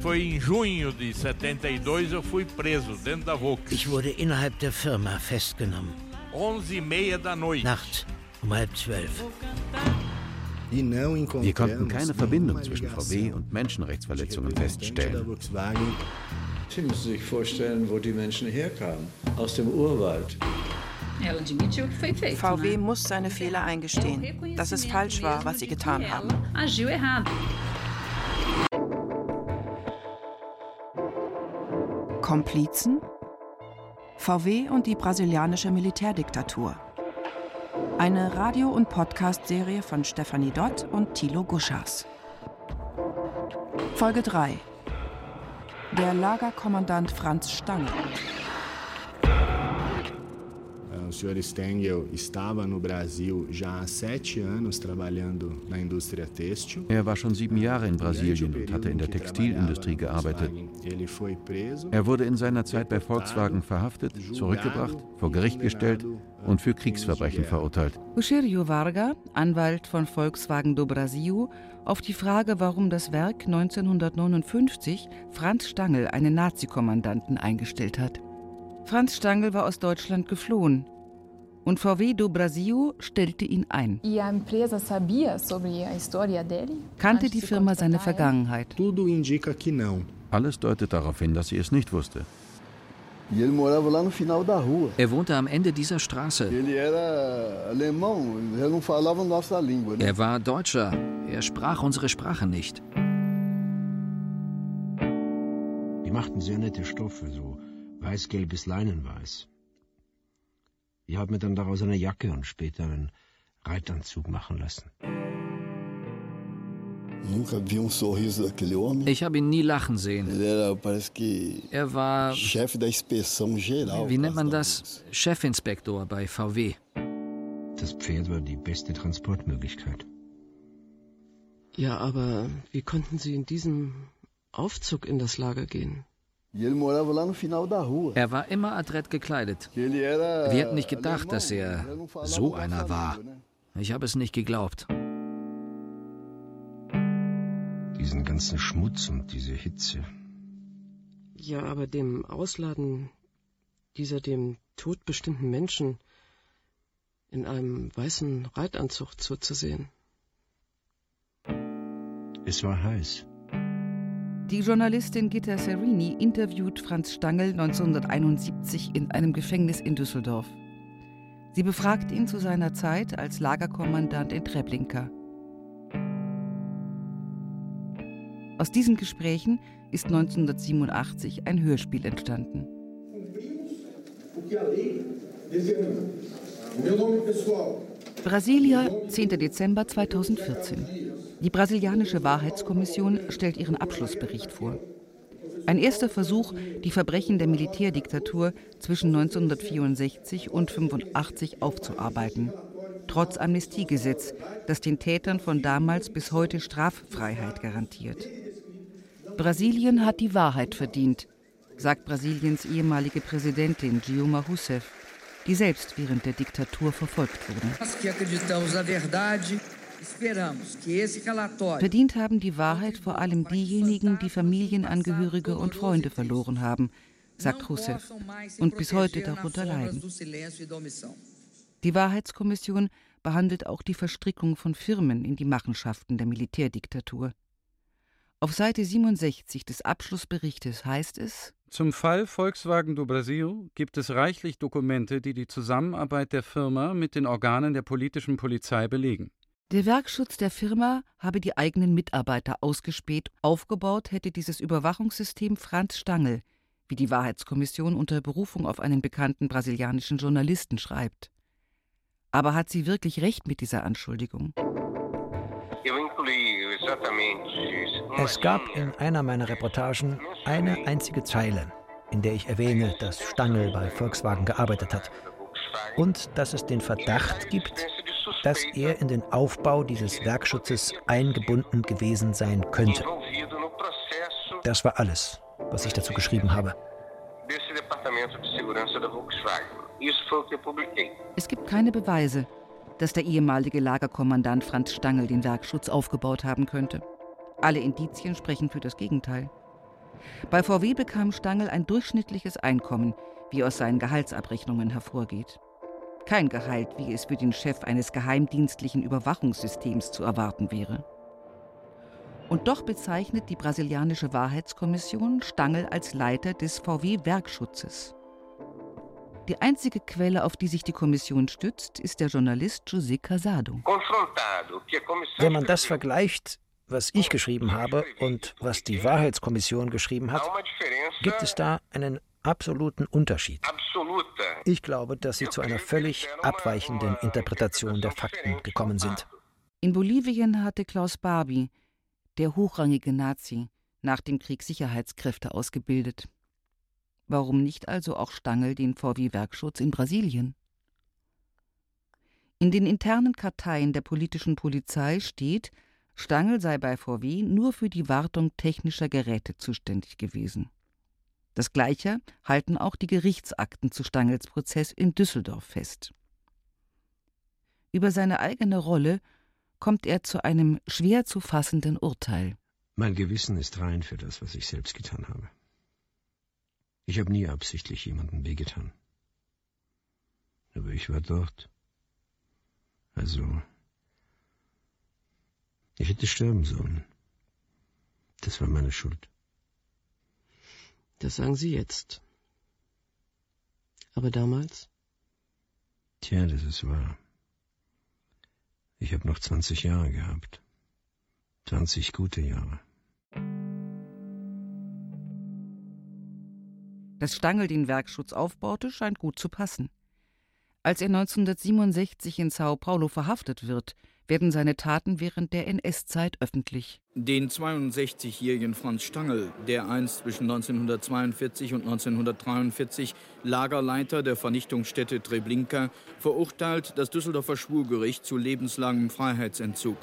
Foi em junho de 72 eu fui preso dentro da Volks. Ich wurde innerhalb der Firma festgenommen. 11 e meia da noite. Nachts um halb zwölf. Wir konnten keine Verbindung zwischen VW und Menschenrechtsverletzungen feststellen. Sie müssen sich vorstellen, wo die Menschen herkamen. Aus dem Urwald. VW muss seine Fehler eingestehen, dass es falsch war, was sie getan haben. Komplizen? VW und die brasilianische Militärdiktatur. Eine Radio- und Podcast-Serie von Stefanie Dott und Thilo Guschas. Folge 3. Der Lagerkommandant Franz Stange. O senhor Stengel estava no Brasil já há sete anos trabalhando na indústria têxtil. Er war schon sieben Jahre in Brasilien und hatte in der Textilindustrie gearbeitet. Er wurde in seiner Zeit bei Volkswagen verhaftet, zurückgebracht, vor Gericht gestellt und für Kriegsverbrechen verurteilt. Ushiryo Varga, Anwalt von Volkswagen do Brasil, auf die Frage, warum das Werk 1959 Franz Stangl, einen Nazikommandanten, eingestellt hat. Franz Stangl war aus Deutschland geflohen und VW do Brasil stellte ihn ein. Kannte die Firma seine Vergangenheit? Alles deutet darauf hin, dass sie es nicht wusste. Er wohnte am Ende dieser Straße. Er war Deutscher. Er sprach unsere Sprache nicht. Die machten sehr nette Stoffe, so weiß-gelbes Leinenweiß. Ich habe mir dann daraus eine Jacke und später einen Reitanzug machen lassen. Ich habe ihn nie lachen sehen. Er war, wie nennt man das, Chefinspektor bei VW. Das Pferd war die beste Transportmöglichkeit. Ja, aber wie konnten Sie in diesem Aufzug in das Lager gehen? Er war immer adrett gekleidet. Wir hätten nicht gedacht, dass er so einer war. Ich habe es nicht geglaubt. Diesen ganzen Schmutz und diese Hitze. Ja, aber dem Ausladen dieser dem Tod bestimmten Menschen in einem weißen Reitanzug zuzusehen. Es war heiß. Die Journalistin Gitta Serini interviewt Franz Stangl 1971 in einem Gefängnis in Düsseldorf. Sie befragt ihn zu seiner Zeit als Lagerkommandant in Treblinka. Aus diesen Gesprächen ist 1987 ein Hörspiel entstanden. Brasilia, 10. Dezember 2014. Die brasilianische Wahrheitskommission stellt ihren Abschlussbericht vor. Ein erster Versuch, die Verbrechen der Militärdiktatur zwischen 1964 und 1985 aufzuarbeiten. Trotz Amnestiegesetz, das den Tätern von damals bis heute Straffreiheit garantiert. Brasilien hat die Wahrheit verdient, sagt Brasiliens ehemalige Präsidentin Dilma Rousseff, die selbst während der Diktatur verfolgt wurde. Verdient haben die Wahrheit vor allem diejenigen, die Familienangehörige und Freunde verloren haben, sagt Rousseff, und bis heute darunter leiden. Die Wahrheitskommission behandelt auch die Verstrickung von Firmen in die Machenschaften der Militärdiktatur. Auf Seite 67 des Abschlussberichtes heißt es: Zum Fall Volkswagen do Brasil gibt es reichlich Dokumente, die die Zusammenarbeit der Firma mit den Organen der politischen Polizei belegen. Der Werkschutz der Firma habe die eigenen Mitarbeiter ausgespäht. Aufgebaut hätte dieses Überwachungssystem Franz Stangl, wie die Wahrheitskommission unter Berufung auf einen bekannten brasilianischen Journalisten schreibt. Aber hat sie wirklich recht mit dieser Anschuldigung? Es gab in einer meiner Reportagen eine einzige Zeile, in der ich erwähne, dass Stangl bei Volkswagen gearbeitet hat und dass es den Verdacht gibt, dass er in den Aufbau dieses Werkschutzes eingebunden gewesen sein könnte. Das war alles, was ich dazu geschrieben habe. Es gibt keine Beweise, dass der ehemalige Lagerkommandant Franz Stangl den Werkschutz aufgebaut haben könnte. Alle Indizien sprechen für das Gegenteil. Bei VW bekam Stangl ein durchschnittliches Einkommen, wie aus seinen Gehaltsabrechnungen hervorgeht. Kein Gehalt, wie es für den Chef eines geheimdienstlichen Überwachungssystems zu erwarten wäre. Und doch bezeichnet die brasilianische Wahrheitskommission Stangl als Leiter des VW-Werkschutzes. Die einzige Quelle, auf die sich die Kommission stützt, ist der Journalist José Casado. Wenn man das vergleicht, was ich geschrieben habe und was die Wahrheitskommission geschrieben hat, gibt es da einen absoluten Unterschied. Ich glaube, dass sie zu einer völlig abweichenden Interpretation der Fakten gekommen sind. In Bolivien hatte Klaus Barbie, der hochrangige Nazi, nach dem Krieg Sicherheitskräfte ausgebildet. Warum nicht also auch Stangl den VW-Werkschutz in Brasilien? In den internen Karteien der politischen Polizei steht, Stangl sei bei VW nur für die Wartung technischer Geräte zuständig gewesen. Das Gleiche halten auch die Gerichtsakten zu Stangls Prozess in Düsseldorf fest. Über seine eigene Rolle kommt er zu einem schwer zu fassenden Urteil. Mein Gewissen ist rein für das, was ich selbst getan habe. Ich habe nie absichtlich jemandem wehgetan. Aber ich war dort. Also, ich hätte sterben sollen. Das war meine Schuld. Das sagen Sie jetzt. Aber damals? Tja, das ist wahr. Ich habe noch 20 Jahre gehabt. 20 gute Jahre. Dass Stangl den Werkschutz aufbaute, scheint gut zu passen. Als er 1967 in Sao Paulo verhaftet wird, werden seine Taten während der NS-Zeit öffentlich. Den 62-jährigen Franz Stangl, der einst zwischen 1942 und 1943 Lagerleiter der Vernichtungsstätte Treblinka, verurteilt das Düsseldorfer Schwurgericht zu lebenslangem Freiheitsentzug.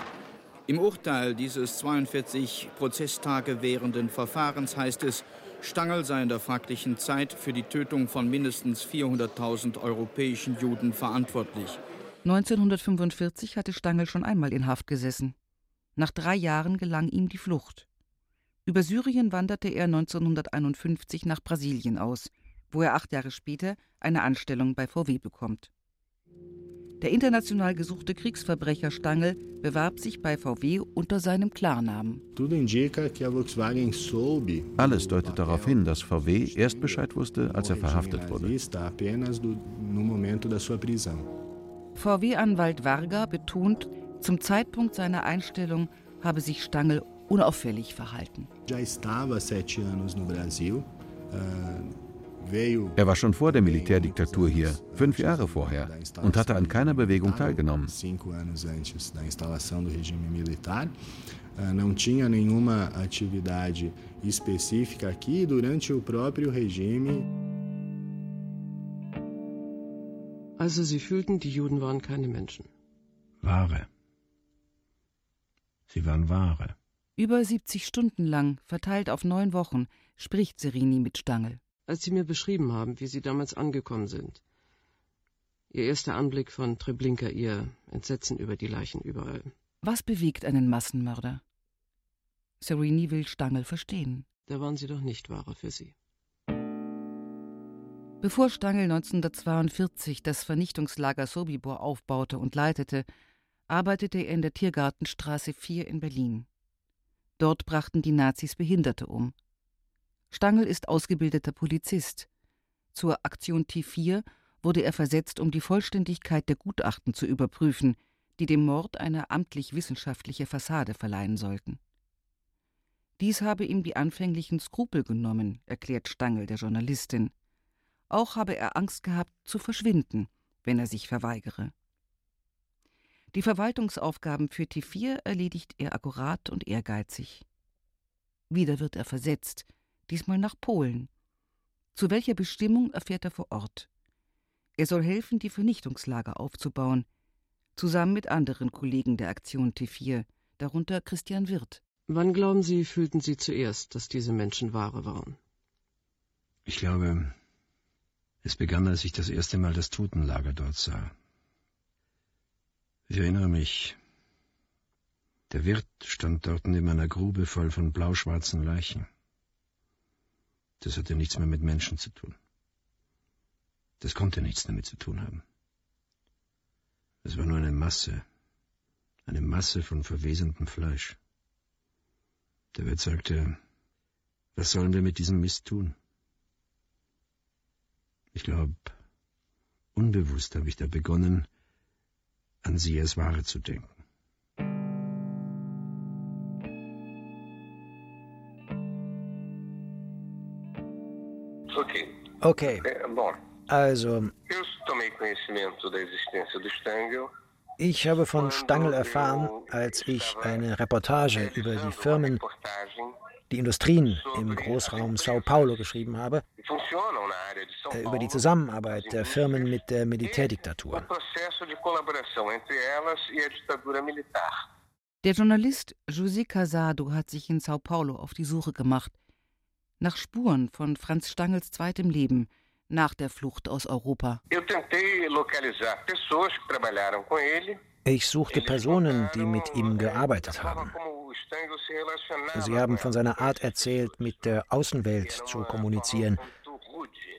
Im Urteil dieses 42 Prozesstage währenden Verfahrens heißt es, Stangl sei in der fraglichen Zeit für die Tötung von mindestens 400.000 europäischen Juden verantwortlich. 1945 hatte Stangl schon einmal in Haft gesessen. Nach drei Jahren gelang ihm die Flucht. Über Syrien wanderte er 1951 nach Brasilien aus, wo er acht Jahre später eine Anstellung bei VW bekommt. Der international gesuchte Kriegsverbrecher Stangl bewarb sich bei VW unter seinem Klarnamen. Alles deutet darauf hin, dass VW erst Bescheid wusste, als er verhaftet wurde. VW-Anwalt Varga betont, zum Zeitpunkt seiner Einstellung habe sich Stangl unauffällig verhalten. Er war schon vor der Militärdiktatur hier, fünf Jahre vorher, und hatte an keiner Bewegung teilgenommen. Não tinha nenhuma atividade específica aqui durante o próprio regime. Also Sie fühlten, die Juden waren keine Menschen. Ware. Sie waren Ware. Über 70 Stunden lang, verteilt auf neun Wochen, spricht Serini mit Stangl als Sie mir beschrieben haben, wie Sie damals angekommen sind. Ihr erster Anblick von Treblinka, Ihr Entsetzen über die Leichen überall. Was bewegt einen Massenmörder? Serini will Stangl verstehen. Da waren Sie doch nicht wahrer für Sie. Bevor Stangl 1942 das Vernichtungslager Sobibor aufbaute und leitete, arbeitete er in der Tiergartenstraße 4 in Berlin. Dort brachten die Nazis Behinderte um. Stangl ist ausgebildeter Polizist. Zur Aktion T4 wurde er versetzt, um die Vollständigkeit der Gutachten zu überprüfen, die dem Mord eine amtlich-wissenschaftliche Fassade verleihen sollten. Dies habe ihm die anfänglichen Skrupel genommen, erklärt Stangl der Journalistin. Auch habe er Angst gehabt, zu verschwinden, wenn er sich verweigere. Die Verwaltungsaufgaben für T4 erledigt er akkurat und ehrgeizig. Wieder wird er versetzt, diesmal nach Polen. Zu welcher Bestimmung erfährt er vor Ort. Er soll helfen, die Vernichtungslager aufzubauen, zusammen mit anderen Kollegen der Aktion T4, darunter Christian Wirth. Wann glauben Sie, fühlten Sie zuerst, dass diese Menschen Ware waren? Ich glaube, es begann, als ich das erste Mal das Totenlager dort sah. Ich erinnere mich, der Wirt stand dort neben einer Grube voll von blauschwarzen Leichen. Das hatte nichts mehr mit Menschen zu tun. Das konnte nichts damit zu tun haben. Es war nur eine Masse, eine Masse von verwesendem Fleisch. Der Wirt sagte, was sollen wir mit diesem Mist tun? Ich glaube, unbewusst habe ich da begonnen, an sie als Ware zu denken. Okay. Okay. Also. Ich habe von Stangl erfahren, als ich eine Reportage über die Firmen, die Industrien im Großraum Sao Paulo geschrieben habe, äh, über die Zusammenarbeit der Firmen mit der Militärdiktatur. Der Journalist José Casado hat sich in Sao Paulo auf die Suche gemacht nach Spuren von Franz Stangels zweitem Leben nach der Flucht aus Europa. Ich suchte Personen, die mit ihm gearbeitet haben. Sie haben von seiner Art erzählt, mit der Außenwelt zu kommunizieren.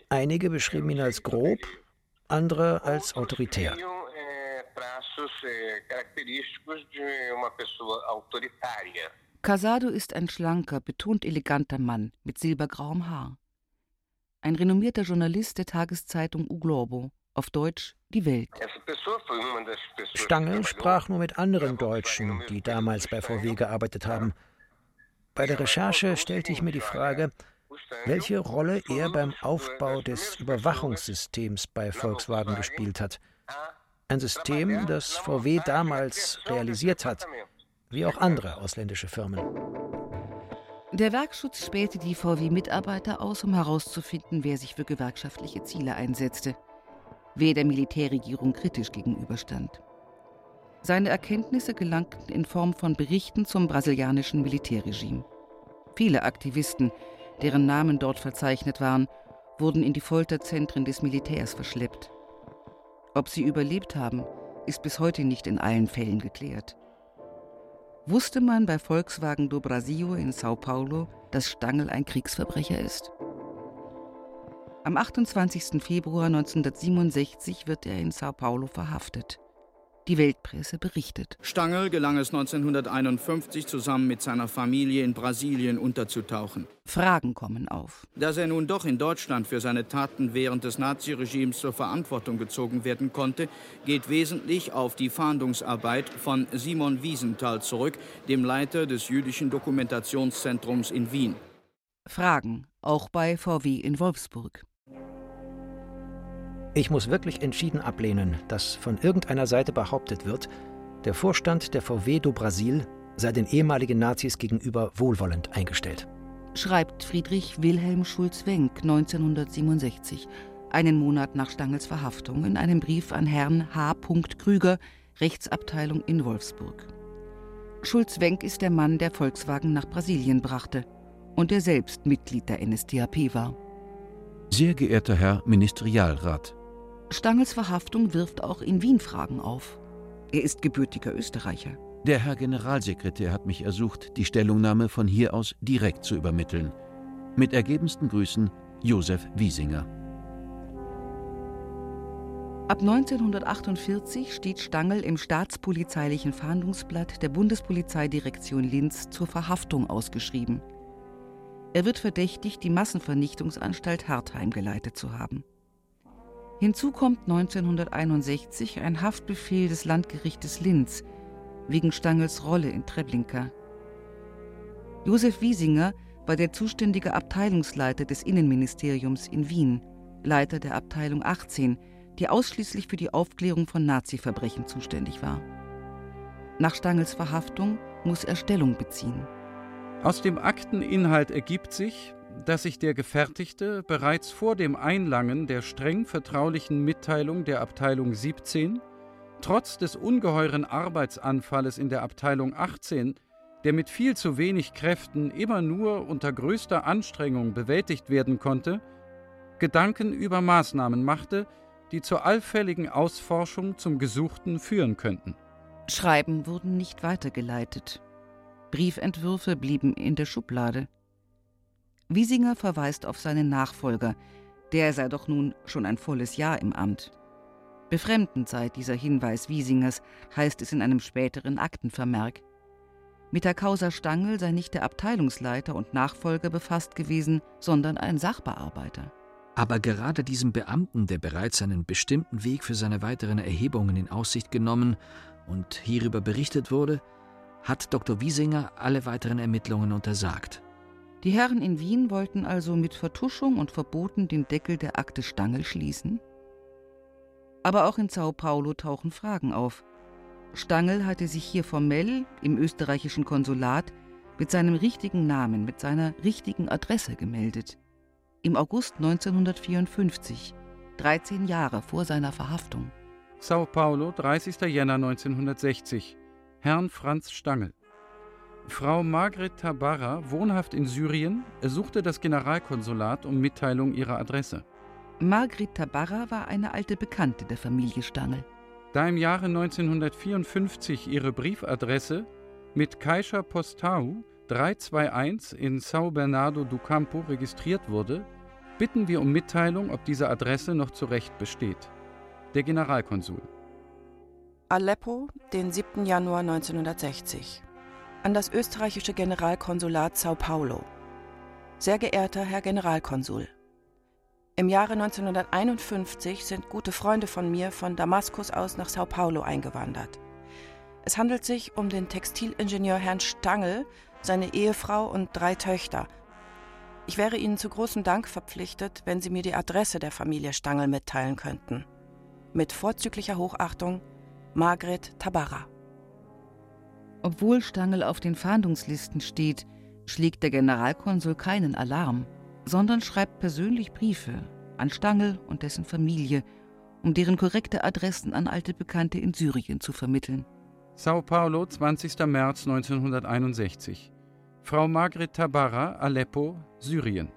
Einige beschrieben ihn als grob, andere als autoritär. Casado ist ein schlanker, betont eleganter Mann mit silbergrauem Haar. Ein renommierter Journalist der Tageszeitung U Globo, auf Deutsch Die Welt. Stange sprach nur mit anderen Deutschen, die damals bei VW gearbeitet haben. Bei der Recherche stellte ich mir die Frage, welche Rolle er beim Aufbau des Überwachungssystems bei Volkswagen gespielt hat. Ein System, das VW damals realisiert hat wie auch andere ausländische Firmen. Der Werkschutz spähte die VW-Mitarbeiter aus, um herauszufinden, wer sich für gewerkschaftliche Ziele einsetzte, wer der Militärregierung kritisch gegenüberstand. Seine Erkenntnisse gelangten in Form von Berichten zum brasilianischen Militärregime. Viele Aktivisten, deren Namen dort verzeichnet waren, wurden in die Folterzentren des Militärs verschleppt. Ob sie überlebt haben, ist bis heute nicht in allen Fällen geklärt. Wusste man bei Volkswagen do Brasil in Sao Paulo, dass Stangl ein Kriegsverbrecher ist? Am 28. Februar 1967 wird er in Sao Paulo verhaftet. Die Weltpresse berichtet. Stangl gelang es 1951 zusammen mit seiner Familie in Brasilien unterzutauchen. Fragen kommen auf. Dass er nun doch in Deutschland für seine Taten während des Naziregimes zur Verantwortung gezogen werden konnte, geht wesentlich auf die Fahndungsarbeit von Simon Wiesenthal zurück, dem Leiter des jüdischen Dokumentationszentrums in Wien. Fragen, auch bei VW in Wolfsburg. Ich muss wirklich entschieden ablehnen, dass von irgendeiner Seite behauptet wird, der Vorstand der VW do Brasil sei den ehemaligen Nazis gegenüber wohlwollend eingestellt. Schreibt Friedrich Wilhelm Schulz-Wenck 1967, einen Monat nach Stangels Verhaftung, in einem Brief an Herrn H. Krüger, Rechtsabteilung in Wolfsburg. Schulz-Wenck ist der Mann, der Volkswagen nach Brasilien brachte und der selbst Mitglied der NSDAP war. Sehr geehrter Herr Ministerialrat, Stangels Verhaftung wirft auch in Wien Fragen auf. Er ist gebürtiger Österreicher. Der Herr Generalsekretär hat mich ersucht, die Stellungnahme von hier aus direkt zu übermitteln. Mit ergebensten Grüßen, Josef Wiesinger. Ab 1948 steht Stangl im staatspolizeilichen Fahndungsblatt der Bundespolizeidirektion Linz zur Verhaftung ausgeschrieben. Er wird verdächtigt, die Massenvernichtungsanstalt Hartheim geleitet zu haben. Hinzu kommt 1961 ein Haftbefehl des Landgerichtes Linz wegen Stangels Rolle in Treblinka. Josef Wiesinger war der zuständige Abteilungsleiter des Innenministeriums in Wien, Leiter der Abteilung 18, die ausschließlich für die Aufklärung von Nazi-Verbrechen zuständig war. Nach Stangels Verhaftung muss er Stellung beziehen. Aus dem Akteninhalt ergibt sich, dass sich der Gefertigte bereits vor dem Einlangen der streng vertraulichen Mitteilung der Abteilung 17 trotz des ungeheuren Arbeitsanfalles in der Abteilung 18, der mit viel zu wenig Kräften immer nur unter größter Anstrengung bewältigt werden konnte, Gedanken über Maßnahmen machte, die zur allfälligen Ausforschung zum Gesuchten führen könnten. Schreiben wurden nicht weitergeleitet. Briefentwürfe blieben in der Schublade. Wiesinger verweist auf seinen Nachfolger, der sei doch nun schon ein volles Jahr im Amt. Befremdend sei dieser Hinweis Wiesingers, heißt es in einem späteren Aktenvermerk. Mit der Causa Stangl sei nicht der Abteilungsleiter und Nachfolger befasst gewesen, sondern ein Sachbearbeiter. Aber gerade diesem Beamten, der bereits einen bestimmten Weg für seine weiteren Erhebungen in Aussicht genommen und hierüber berichtet wurde, hat Dr. Wiesinger alle weiteren Ermittlungen untersagt. Die Herren in Wien wollten also mit Vertuschung und Verboten den Deckel der Akte Stangl schließen? Aber auch in Sao Paulo tauchen Fragen auf. Stangl hatte sich hier formell im österreichischen Konsulat mit seinem richtigen Namen, mit seiner richtigen Adresse gemeldet. Im August 1954, 13 Jahre vor seiner Verhaftung. Sao Paulo, 30. Jänner 1960. Herrn Franz Stangl. Frau Margret Tabarra, wohnhaft in Syrien, ersuchte das Generalkonsulat um Mitteilung ihrer Adresse. Margret Tabarra war eine alte Bekannte der Familie Stangl. Da im Jahre 1954 ihre Briefadresse mit Caixa Postau 321 in São Bernardo do Campo registriert wurde, bitten wir um Mitteilung, ob diese Adresse noch zu Recht besteht. Der Generalkonsul. Aleppo, den 7. Januar 1960. An das österreichische Generalkonsulat Sao Paulo. Sehr geehrter Herr Generalkonsul, im Jahre 1951 sind gute Freunde von mir von Damaskus aus nach Sao Paulo eingewandert. Es handelt sich um den Textilingenieur Herrn Stangl, seine Ehefrau und drei Töchter. Ich wäre Ihnen zu großem Dank verpflichtet, wenn Sie mir die Adresse der Familie Stangl mitteilen könnten. Mit vorzüglicher Hochachtung, Margret Tabarra. Obwohl Stangl auf den Fahndungslisten steht, schlägt der Generalkonsul keinen Alarm sondern schreibt persönlich Briefe an Stangl und dessen Familie, um deren korrekte Adressen an alte Bekannte in Syrien zu vermitteln. Sao Paulo, 20. März 1961. Frau Margret Tabarra, Aleppo, Syrien.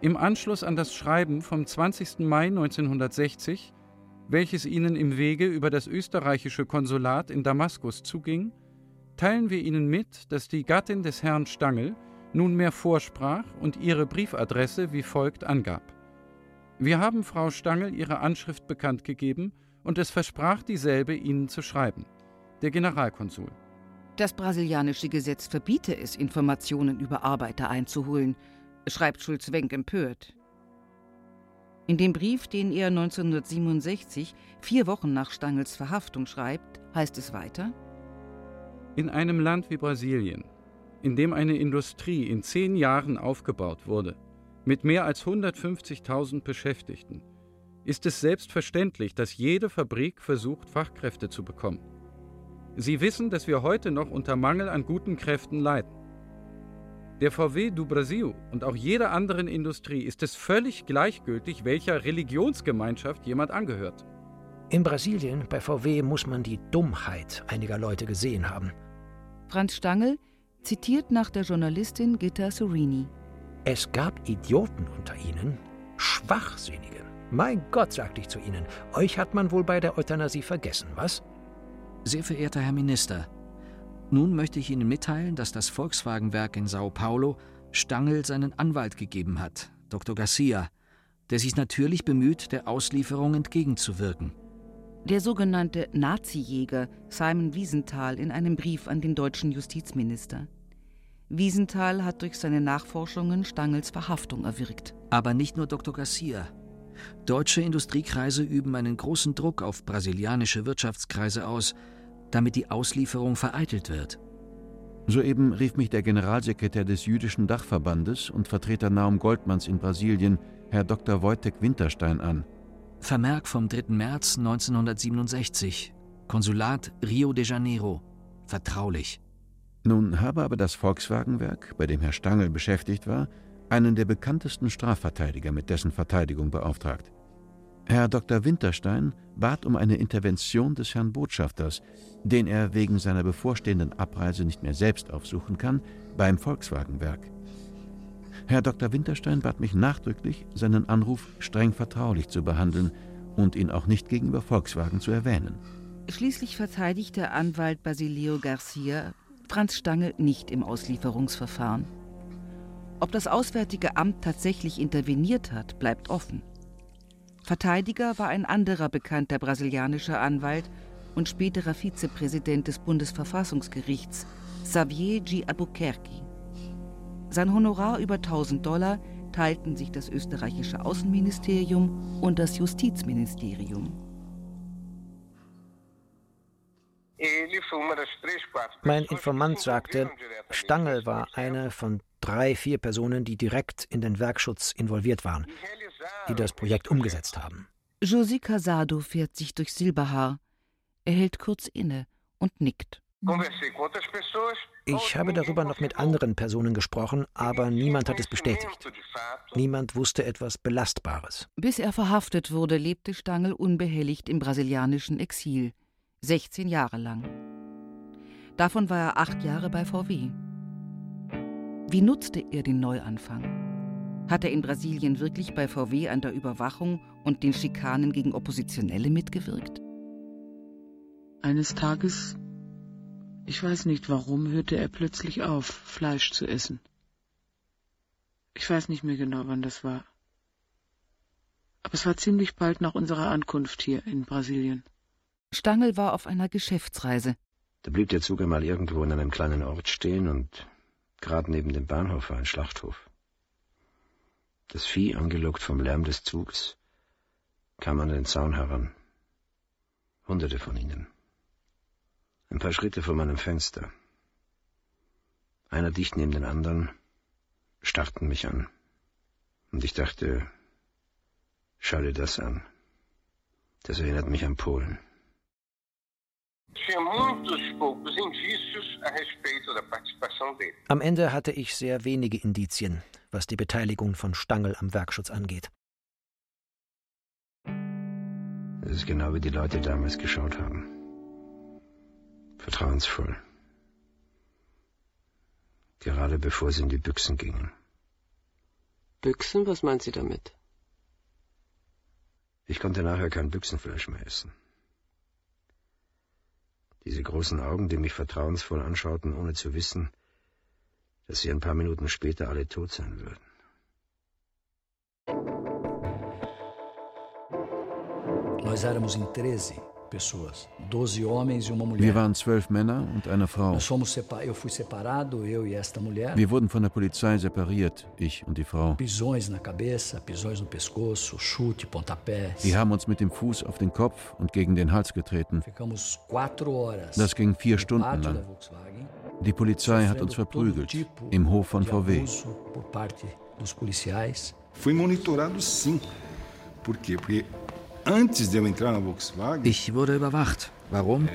Im Anschluss an das Schreiben vom 20. Mai 1960, welches Ihnen im Wege über das österreichische Konsulat in Damaskus zuging, teilen wir Ihnen mit, dass die Gattin des Herrn Stangl nunmehr vorsprach und ihre Briefadresse wie folgt angab. Wir haben Frau Stangl ihre Anschrift bekannt gegeben und es versprach dieselbe Ihnen zu schreiben. Der Generalkonsul. Das brasilianische Gesetz verbiete es, Informationen über Arbeiter einzuholen, schreibt Schulz-Wenck empört. In dem Brief, den er 1967, vier Wochen nach Stangls Verhaftung schreibt, heißt es weiter: In einem Land wie Brasilien, in dem eine Industrie in zehn Jahren aufgebaut wurde, mit mehr als 150.000 Beschäftigten, ist es selbstverständlich, dass jede Fabrik versucht, Fachkräfte zu bekommen. Sie wissen, dass wir heute noch unter Mangel an guten Kräften leiden. Der VW du Brasil und auch jeder anderen Industrie ist es völlig gleichgültig, welcher Religionsgemeinschaft jemand angehört. In Brasilien bei VW muss man die Dummheit einiger Leute gesehen haben. Franz Stangl zitiert nach der Journalistin Gitta Sorini. Es gab Idioten unter ihnen, Schwachsinnige. Mein Gott, sagte ich zu ihnen, euch hat man wohl bei der Euthanasie vergessen, was? Sehr verehrter Herr Minister, nun möchte ich Ihnen mitteilen, dass das Volkswagenwerk in Sao Paulo Stangl seinen Anwalt gegeben hat, Dr. Garcia, der sich natürlich bemüht, der Auslieferung entgegenzuwirken. Der sogenannte Nazi-Jäger Simon Wiesenthal in einem Brief an den deutschen Justizminister. Wiesenthal hat durch seine Nachforschungen Stangels Verhaftung erwirkt. Aber nicht nur Dr. Garcia. Deutsche Industriekreise üben einen großen Druck auf brasilianische Wirtschaftskreise aus, damit die Auslieferung vereitelt wird. Soeben rief mich der Generalsekretär des Jüdischen Dachverbandes und Vertreter Naum Goldmanns in Brasilien, Herr Dr. Wojtek Winterstein, an. Vermerk vom 3. März 1967. Konsulat Rio de Janeiro. Vertraulich. Nun habe aber das Volkswagenwerk, bei dem Herr Stangl beschäftigt war, einen der bekanntesten Strafverteidiger mit dessen Verteidigung beauftragt. Herr Dr. Winterstein bat um eine Intervention des Herrn Botschafters, den er wegen seiner bevorstehenden Abreise nicht mehr selbst aufsuchen kann, beim Volkswagenwerk. Herr Dr. Winterstein bat mich nachdrücklich, seinen Anruf streng vertraulich zu behandeln und ihn auch nicht gegenüber Volkswagen zu erwähnen. Schließlich verteidigt der Anwalt Basilio Garcia Franz Stange nicht im Auslieferungsverfahren. Ob das Auswärtige Amt tatsächlich interveniert hat, bleibt offen. Verteidiger war ein anderer bekannter brasilianischer Anwalt und späterer Vizepräsident des Bundesverfassungsgerichts, Xavier G. Albuquerque. Sein Honorar über 1000 Dollar teilten sich das österreichische Außenministerium und das Justizministerium. Mein Informant sagte, Stangl war eine von drei, vier Personen, die direkt in den Werkschutz involviert waren, die das Projekt umgesetzt haben. José Casado fährt sich durch Silberhaar. Er hält kurz inne und nickt. Ich habe darüber noch mit anderen Personen gesprochen, aber niemand hat es bestätigt. Niemand wusste etwas Belastbares. Bis er verhaftet wurde, lebte Stangl unbehelligt im brasilianischen Exil. 16 Jahre lang. Davon war er acht Jahre bei VW. Wie nutzte er den Neuanfang? Hat er in Brasilien wirklich bei VW an der Überwachung und den Schikanen gegen Oppositionelle mitgewirkt? Eines Tages ich weiß nicht warum, hörte er plötzlich auf, Fleisch zu essen. Ich weiß nicht mehr genau, wann das war. Aber es war ziemlich bald nach unserer Ankunft hier in Brasilien. Stangl war auf einer Geschäftsreise. Da blieb der Zug einmal irgendwo in einem kleinen Ort stehen und gerade neben dem Bahnhof war ein Schlachthof. Das Vieh, angelockt vom Lärm des Zugs, kam an den Zaun heran. Hunderte von ihnen. Ein paar Schritte vor meinem Fenster. Einer dicht neben den anderen, starrten mich an. Und ich dachte, schau dir das an. Das erinnert mich an Polen. Am Ende hatte ich sehr wenige Indizien, was die Beteiligung von Stangl am Werkschutz angeht. Das ist genau wie die Leute damals geschaut haben vertrauensvoll. Gerade bevor sie in die Büchsen gingen. Büchsen? Was meint sie damit? Ich konnte nachher kein Büchsenfleisch mehr essen. Diese großen Augen, die mich vertrauensvoll anschauten, ohne zu wissen, dass sie ein paar Minuten später alle tot sein würden. Nós éramos em 13 pessoas, 12 homens e uma mulher. Wir waren zwölf Männer und eine Frau. E. Wir wurden von der Polizei separiert, ich und die Frau. Sie haben uns mit dem Fuß auf den Kopf und gegen den Hals getreten. Das ging vier Stunden lang. Die Polizei hat uns verprügelt im Hof von VW. Fui monitorado sim. Por quê? Porque ich wurde überwacht. Warum?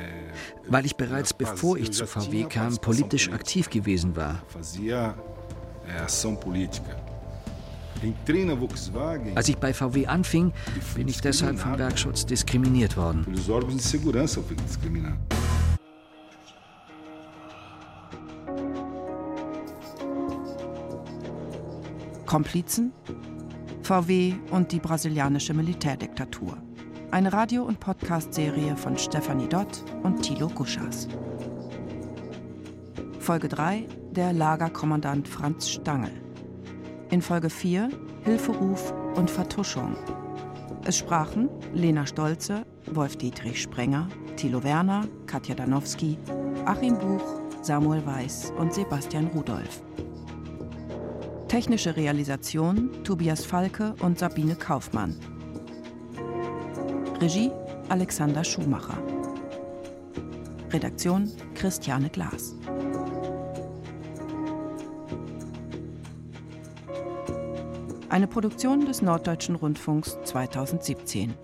Weil ich bereits bevor ich zu VW kam, politisch aktiv gewesen war. Als ich bei VW anfing, bin ich deshalb vom Werkschutz diskriminiert worden. Komplizen? VW und die brasilianische Militärdiktatur. Eine Radio- und Podcast-Serie von Stefanie Dott und Thilo Guschas. Folge 3: Der Lagerkommandant Franz Stangl. In Folge 4: Hilferuf und Vertuschung. Es sprachen Lena Stolze, Wolf-Dietrich Sprenger, Thilo Werner, Katja Danowski, Achim Buch, Samuel Weiß und Sebastian Rudolph. Technische Realisation Tobias Falke und Sabine Kaufmann. Regie Alexander Schumacher. Redaktion Christiane Glas. Eine Produktion des Norddeutschen Rundfunks 2017.